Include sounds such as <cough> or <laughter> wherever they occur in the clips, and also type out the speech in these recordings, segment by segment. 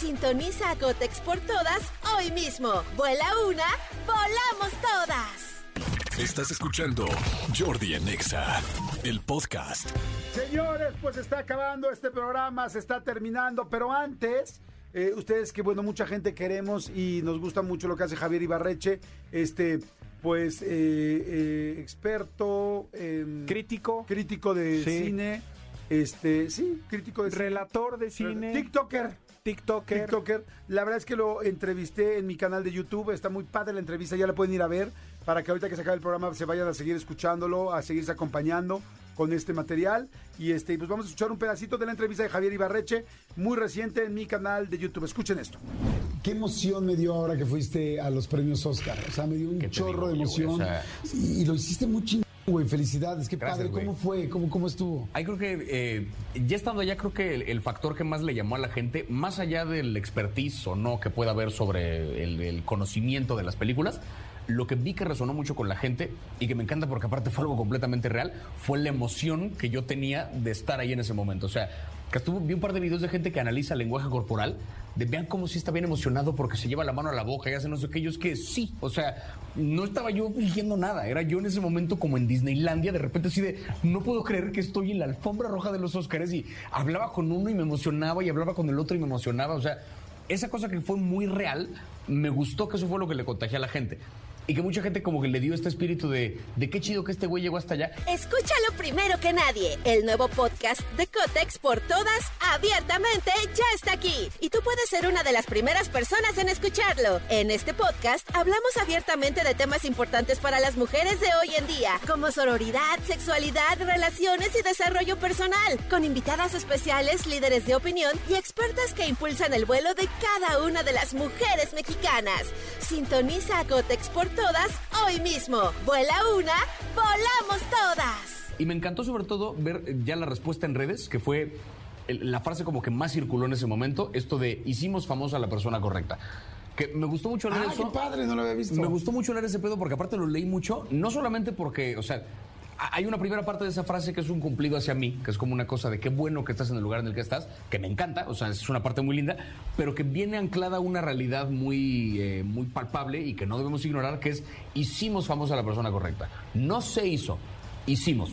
Sintoniza a Cotex por todas hoy mismo. Vuela una, volamos todas. Estás escuchando Jordi Anexa, el podcast. Señores, pues está acabando este programa, se está terminando, pero antes, eh, ustedes que bueno, mucha gente queremos y nos gusta mucho lo que hace Javier Ibarreche, este, pues eh, eh, experto, Crítico. crítico de Sí. cine, este, sí, crítico de cine. Relator de cine. TikToker. TikToker. TikToker. La verdad es que lo entrevisté en mi canal de YouTube. Está muy padre la entrevista, ya la pueden ir a ver para que ahorita que se acabe el programa se vayan a seguir escuchándolo, a seguirse acompañando con este material. Y este, pues vamos a escuchar un pedacito de la entrevista de Javier Ibarreche, muy reciente en mi canal de YouTube. Escuchen esto. ¿Qué emoción me dio ahora que fuiste a los premios Oscar? O sea, me dio un ¿Qué te chorro de digo, emoción. O sea- y, y lo hiciste muy chingón, güey. Felicidades, qué Gracias, padre. güey. ¿Cómo fue? ¿Cómo, cómo estuvo? Ahí creo que, eh, ya estando allá, creo que el, el factor que más le llamó a la gente, más allá del expertise o no que pueda haber sobre el, el conocimiento de las películas, lo que vi que resonó mucho con la gente y que me encanta porque aparte fue algo completamente real, fue la emoción que yo tenía de estar ahí en ese momento. O sea, que estuvo, vi un par de videos de gente que analiza el lenguaje corporal, de vean cómo sí está bien emocionado porque se lleva la mano a la boca y hace no sé qué, es que sí, o sea, no estaba yo fingiendo nada, era yo en ese momento como en Disneylandia, de repente así de, no puedo creer que estoy en la alfombra roja de los Oscars y hablaba con uno y me emocionaba y hablaba con el otro y me emocionaba, o sea, esa cosa que fue muy real, me gustó que eso fue lo que le contagié a la gente. Y que mucha gente como que le dio este espíritu de, de qué chido que este güey llegó hasta allá. Escúchalo primero que nadie. El nuevo podcast de Cotex por todas, abiertamente, ya está aquí. Y tú puedes ser una de las primeras personas en escucharlo. En este podcast hablamos abiertamente de temas importantes para las mujeres de hoy en día, como sororidad, sexualidad, relaciones y desarrollo personal, con invitadas especiales, líderes de opinión y expertas que impulsan el vuelo de cada una de las mujeres mexicanas. Sintoniza a Cotex por todas hoy mismo. Vuela una, volamos todas. Y me encantó sobre todo ver eh, ya la respuesta en redes, que fue el- la frase como que más circuló en ese momento, esto de hicimos famosa a la persona correcta. Que me gustó mucho leer Ah, eso. qué padre, no lo había visto. Me gustó mucho leer ese pedo porque aparte lo leí mucho, no solamente porque, o sea, hay una primera parte de esa frase que es un cumplido hacia mí, que es como una cosa de qué bueno que estás en el lugar en el que estás, que me encanta, o sea, es una parte muy linda, pero que viene anclada a una realidad muy, eh, muy palpable y que no debemos ignorar, que es hicimos famosa a la persona correcta. No se hizo, hicimos.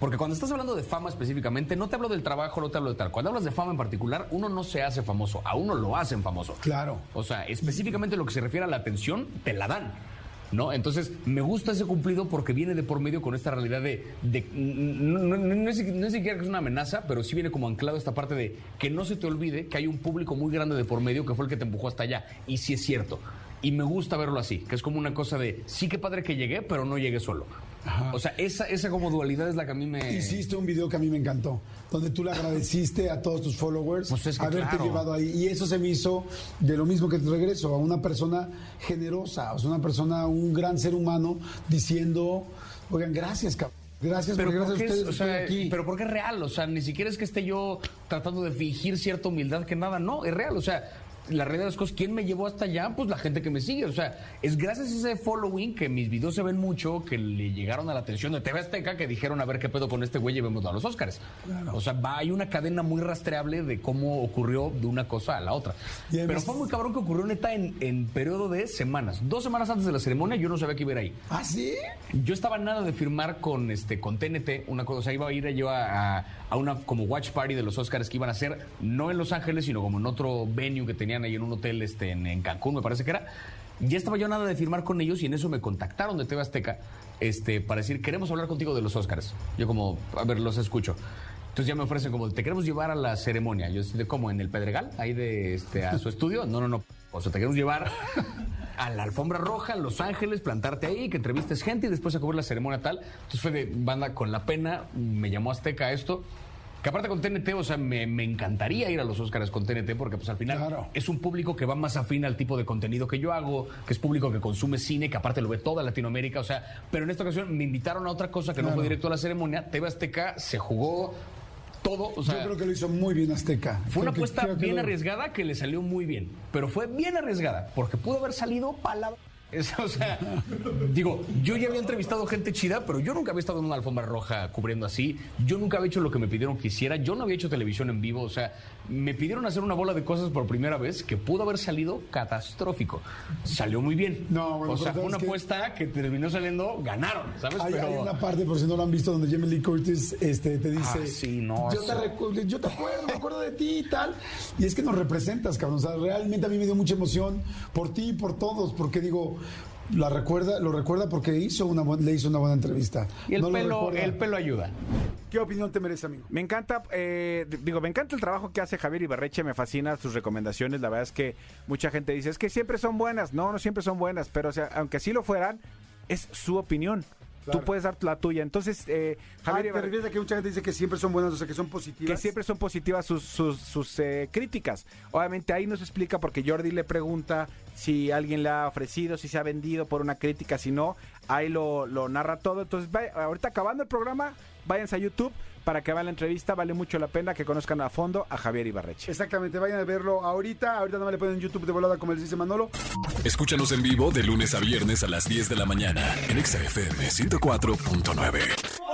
Porque cuando estás hablando de fama específicamente, no te hablo del trabajo, no te hablo de tal. Cuando hablas de fama en particular, uno no se hace famoso, a uno lo hacen famoso. Claro. O sea, específicamente lo que se refiere a la atención, te la dan. ¿No? Entonces, me gusta ese cumplido porque viene de por medio con esta realidad de. de- no, es, no siquiera que es una amenaza, pero sí viene como anclado esta parte de que no se te olvide que hay un público muy grande de por medio que fue el que te empujó hasta allá. Y sí es cierto. Y me gusta verlo así, que es como una cosa de sí que padre que llegué, pero no llegué solo. O sea, esa, esa como dualidad es la que a mí me. Hiciste un video que a mí me encantó, donde tú le agradeciste a todos tus followers Pues es que haberte claro. llevado ahí. Y eso se me hizo de lo mismo que te regreso, a una persona generosa, o sea, una persona, un gran ser humano, diciendo, oigan, gracias, cabrón. Gracias, Pero porque gracias a es, ustedes o sea, estoy aquí. pero porque es real, o sea, ni siquiera es que esté yo tratando de fingir cierta humildad que nada, no, es real, o sea, la realidad de las cosas, ¿quién me llevó hasta allá? Pues la gente que me sigue, o sea, es gracias a ese following que mis videos se ven mucho, que le llegaron a la atención de TV Azteca, que dijeron a ver qué pedo con este güey, llevémoslo a los Oscars. O sea, va, hay una cadena muy rastreable de cómo ocurrió de una cosa a la otra. Pero fue muy cabrón que ocurrió neta en, en periodo de semanas. Dos semanas antes de la ceremonia yo no sabía que iba a ir ahí. ¿Ah, sí? Yo estaba nada de firmar con este con TNT, una cosa, o sea, iba a ir yo a, a- a una como watch party de los Oscars que iban a hacer no en Los Ángeles, sino como en otro venue que tenían ahí en un hotel este en, en Cancún, me parece que era. Ya estaba yo a nada de firmar con ellos y en eso me contactaron de TV Azteca este, para decir, queremos hablar contigo de los Oscars. Yo como, a ver, los escucho. Entonces ya me ofrecen como, te queremos llevar a la ceremonia. Yo estoy de como en el Pedregal, ahí de este, a su <laughs> estudio. No, no, no. O sea, te queremos llevar a la alfombra roja, en Los Ángeles, plantarte ahí, que entrevistes gente y después a cubrir la ceremonia tal. Entonces fue de banda con la pena, me llamó Azteca esto. Que aparte con TNT, o sea, me, me encantaría ir a los Oscars con TNT porque pues al final Claro. es un público que va más afín al tipo de contenido que yo hago, que es público que consume cine, que aparte lo ve toda Latinoamérica, o sea, pero en esta ocasión me invitaron a otra cosa que no fue directo a la ceremonia, TV Azteca se jugó todo, o sea, Yo creo que lo hizo muy bien Azteca. fue una Creo apuesta que bien lo- arriesgada que le salió muy bien, pero fue bien arriesgada porque pudo haber salido palabra. O sea, digo, yo ya había entrevistado gente chida, pero yo nunca había estado en una alfombra roja cubriendo así. Yo nunca había hecho lo que me pidieron que hiciera. Yo no había hecho televisión en vivo. O sea, me pidieron hacer una bola de cosas por primera vez que pudo haber salido catastrófico. Salió muy bien. No, bueno, o sea, fue una es que- apuesta que terminó saliendo, ganaron, ¿sabes? Hay, pero hay una parte, por si no lo han visto, donde Jamie Lee Curtis este, te dice: Ah, sí, no, yo, te yo te acuerdo, me acuerdo de ti y tal. Y es que nos representas, cabrón. O sea, realmente a mí me dio mucha emoción por ti y por todos, porque digo. La recuerda, lo recuerda porque hizo una, le hizo una buena entrevista. y el No lo pelo, el pelo ayuda. ¿Qué opinión te merece, amigo? Me encanta, eh, digo, me encanta el trabajo que hace Javier Ibarreche, me fascina sus recomendaciones. La verdad es que mucha gente dice, es que siempre son buenas. No, no siempre son buenas, pero o sea, aunque así lo fueran, es su opinión. Claro. Tú puedes dar la tuya. Entonces, eh, Ah, Javier ¿Te Ibarreche, refieres a que mucha gente dice que siempre son buenas, o sea, que son positivas? que siempre son positivas sus, sus, sus, eh, críticas. Obviamente ahí nos explica porque Jordi le pregunta si alguien le ha ofrecido, si se ha vendido por una crítica, si no, ahí lo, lo narra todo. Entonces, vaya- ahorita acabando el programa, váyanse a YouTube para que vean la entrevista, vale mucho la pena que conozcan a fondo a Javier Ibarreche. Exactamente, vayan a verlo ahorita. Ahorita no me le ponen en YouTube de volada, como les dice Manolo. Escúchanos en vivo de lunes a viernes a las 10 de la mañana en Exa FM 104.9.